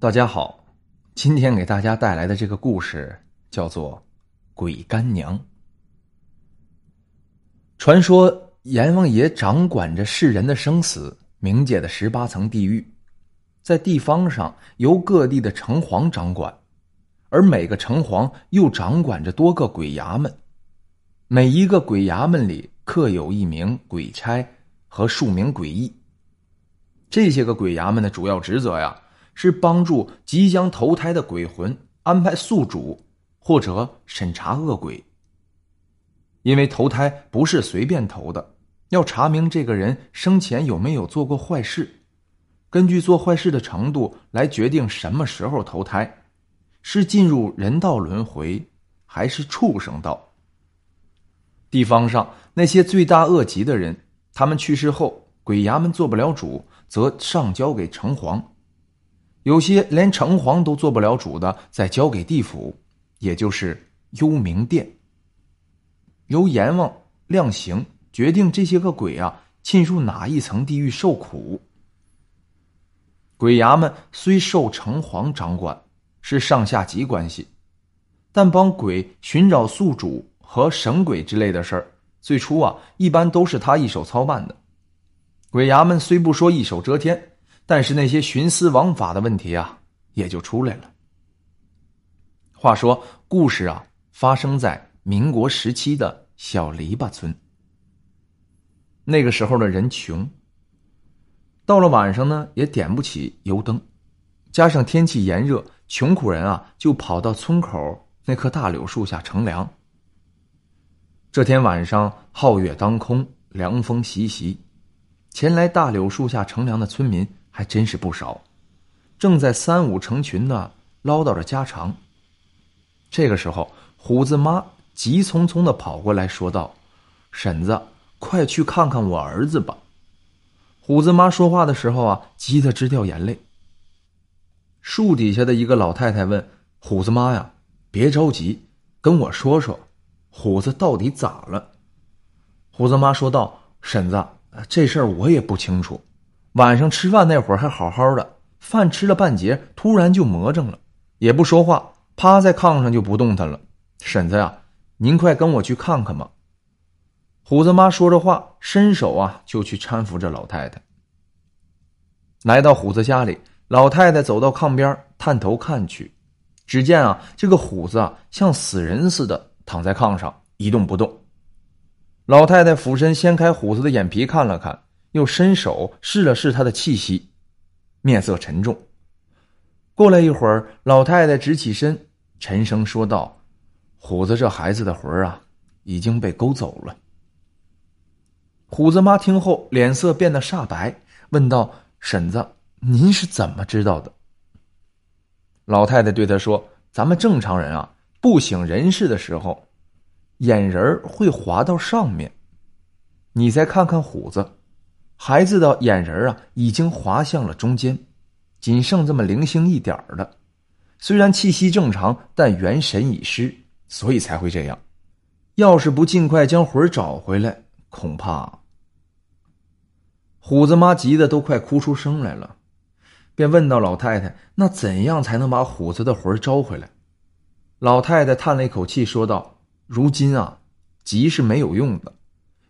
大家好，今天给大家带来的这个故事叫做《鬼干娘》。传说阎王爷掌管着世人的生死，冥界的十八层地狱，在地方上由各地的城隍掌管，而每个城隍又掌管着多个鬼衙门，每一个鬼衙门里刻有一名鬼差和数名鬼役。这些个鬼衙门的主要职责呀，是帮助即将投胎的鬼魂安排宿主，或者审查恶鬼。因为投胎不是随便投的，要查明这个人生前有没有做过坏事，根据做坏事的程度来决定什么时候投胎，是进入人道轮回，还是畜生道。地方上那些罪大恶极的人，他们去世后，鬼衙门做不了主。则上交给城隍，有些连城隍都做不了主的，再交给地府，也就是幽冥殿。由阎王量刑，决定这些个鬼啊进入哪一层地狱受苦。鬼衙门虽受城隍掌管，是上下级关系，但帮鬼寻找宿主和神鬼之类的事儿，最初啊一般都是他一手操办的。鬼衙门虽不说一手遮天，但是那些徇私枉法的问题啊，也就出来了。话说，故事啊，发生在民国时期的小篱笆村。那个时候的人穷，到了晚上呢，也点不起油灯，加上天气炎热，穷苦人啊，就跑到村口那棵大柳树下乘凉。这天晚上，皓月当空，凉风习习。前来大柳树下乘凉的村民还真是不少，正在三五成群的唠叨着家常。这个时候，虎子妈急匆匆的跑过来说道：“婶子，快去看看我儿子吧！”虎子妈说话的时候啊，急得直掉眼泪。树底下的一个老太太问虎子妈呀：“别着急，跟我说说，虎子到底咋了？”虎子妈说道：“婶子。”这事儿我也不清楚。晚上吃饭那会儿还好好的，饭吃了半截，突然就魔怔了，也不说话，趴在炕上就不动弹了。婶子呀，您快跟我去看看吧。虎子妈说着话，伸手啊就去搀扶着老太太。来到虎子家里，老太太走到炕边，探头看去，只见啊这个虎子啊像死人似的躺在炕上一动不动。老太太俯身掀开虎子的眼皮看了看，又伸手试了试他的气息，面色沉重。过了一会儿，老太太直起身，沉声说道：“虎子这孩子的魂儿啊，已经被勾走了。”虎子妈听后脸色变得煞白，问道：“婶子，您是怎么知道的？”老太太对他说：“咱们正常人啊，不省人事的时候。”眼仁会滑到上面，你再看看虎子，孩子的眼仁啊，已经滑向了中间，仅剩这么零星一点儿的。虽然气息正常，但元神已失，所以才会这样。要是不尽快将魂找回来，恐怕……虎子妈急得都快哭出声来了，便问到老太太：“那怎样才能把虎子的魂招回来？”老太太叹了一口气，说道。如今啊，急是没有用的，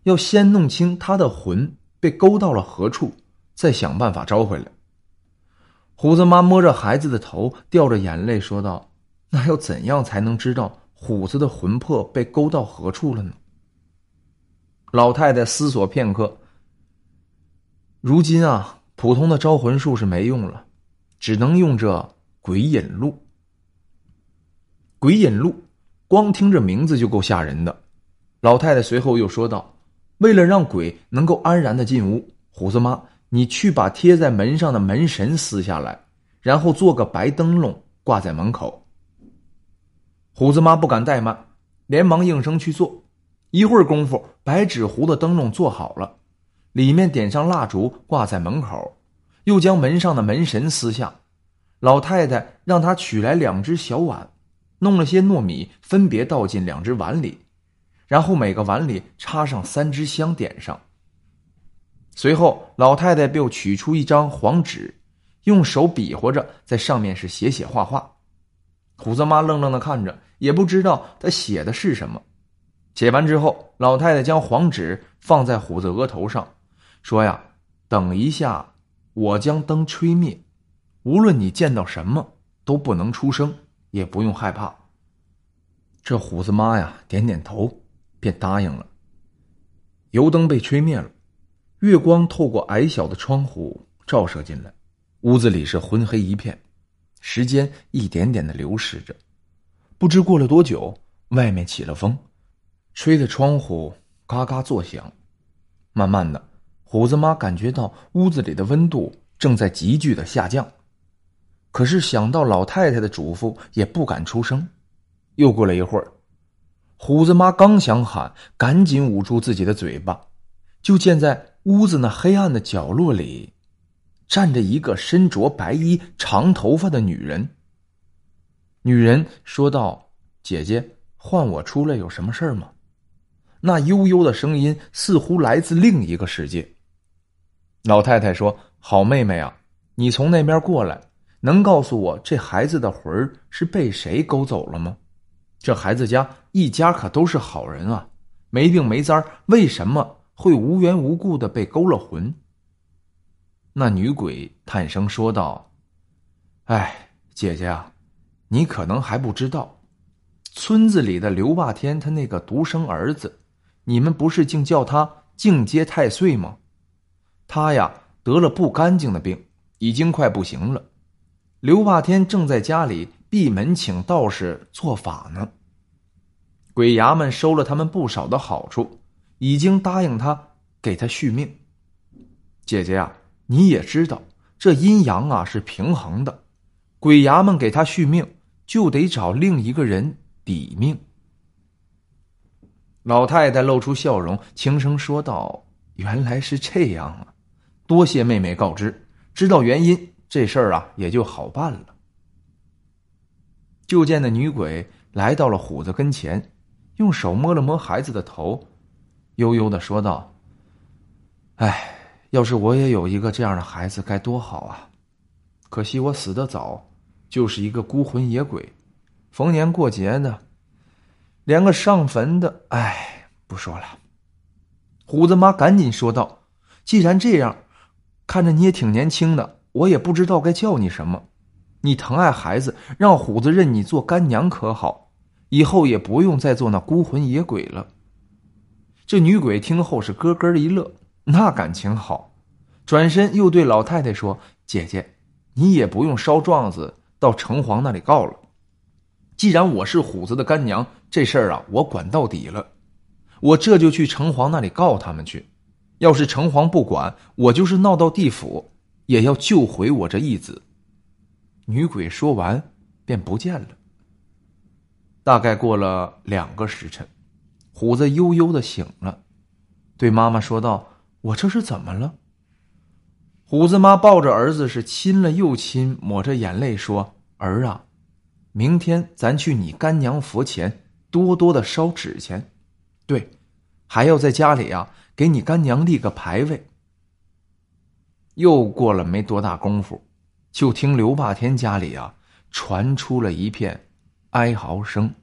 要先弄清他的魂被勾到了何处，再想办法招回来。虎子妈摸着孩子的头，掉着眼泪说道：“那要怎样才能知道虎子的魂魄被勾到何处了呢？”老太太思索片刻，如今啊，普通的招魂术是没用了，只能用这鬼引路。鬼引路。光听这名字就够吓人的，老太太随后又说道：“为了让鬼能够安然的进屋，虎子妈，你去把贴在门上的门神撕下来，然后做个白灯笼挂在门口。”虎子妈不敢怠慢，连忙应声去做。一会儿功夫，白纸糊的灯笼做好了，里面点上蜡烛挂在门口，又将门上的门神撕下。老太太让他取来两只小碗。弄了些糯米，分别倒进两只碗里，然后每个碗里插上三支香，点上。随后，老太太又取出一张黄纸，用手比划着在上面是写写画画。虎子妈愣愣的看着，也不知道他写的是什么。写完之后，老太太将黄纸放在虎子额头上，说：“呀，等一下，我将灯吹灭，无论你见到什么，都不能出声，也不用害怕。”这虎子妈呀，点点头，便答应了。油灯被吹灭了，月光透过矮小的窗户照射进来，屋子里是昏黑一片。时间一点点的流逝着，不知过了多久，外面起了风，吹的窗户嘎嘎作响。慢慢的，虎子妈感觉到屋子里的温度正在急剧的下降，可是想到老太太的嘱咐，也不敢出声。又过了一会儿，虎子妈刚想喊，赶紧捂住自己的嘴巴，就见在屋子那黑暗的角落里。站着一个身着白衣、长头发的女人。女人说道：“姐姐，唤我出来有什么事儿吗？”那悠悠的声音似乎来自另一个世界。老太太说：“好妹妹啊，你从那边过来，能告诉我这孩子的魂儿是被谁勾走了吗？这孩子家一家可都是好人啊，没病没灾为什么会无缘无故的被勾了魂？”那女鬼叹声说道：“哎，姐姐啊，你可能还不知道，村子里的刘霸天他那个独生儿子，你们不是竟叫他净阶太岁吗？他呀得了不干净的病，已经快不行了。刘霸天正在家里闭门请道士做法呢。鬼衙门收了他们不少的好处，已经答应他给他续命。姐姐呀。”你也知道，这阴阳啊是平衡的，鬼衙门给他续命，就得找另一个人抵命。老太太露出笑容，轻声说道：“原来是这样啊，多谢妹妹告知，知道原因，这事儿啊也就好办了。”就见那女鬼来到了虎子跟前，用手摸了摸孩子的头，悠悠的说道：“哎。”要是我也有一个这样的孩子，该多好啊！可惜我死的早，就是一个孤魂野鬼，逢年过节的，连个上坟的，哎，不说了。虎子妈赶紧说道：“既然这样，看着你也挺年轻的，我也不知道该叫你什么。你疼爱孩子，让虎子认你做干娘可好？以后也不用再做那孤魂野鬼了。”这女鬼听后是咯咯一乐。那感情好，转身又对老太太说：“姐姐，你也不用烧状子到城隍那里告了。既然我是虎子的干娘，这事儿啊，我管到底了。我这就去城隍那里告他们去。要是城隍不管，我就是闹到地府，也要救回我这义子。”女鬼说完，便不见了。大概过了两个时辰，虎子悠悠的醒了，对妈妈说道。我这是怎么了？虎子妈抱着儿子是亲了又亲，抹着眼泪说：“儿啊，明天咱去你干娘佛前多多的烧纸钱，对，还要在家里啊给你干娘立个牌位。”又过了没多大功夫，就听刘霸天家里啊传出了一片哀嚎声。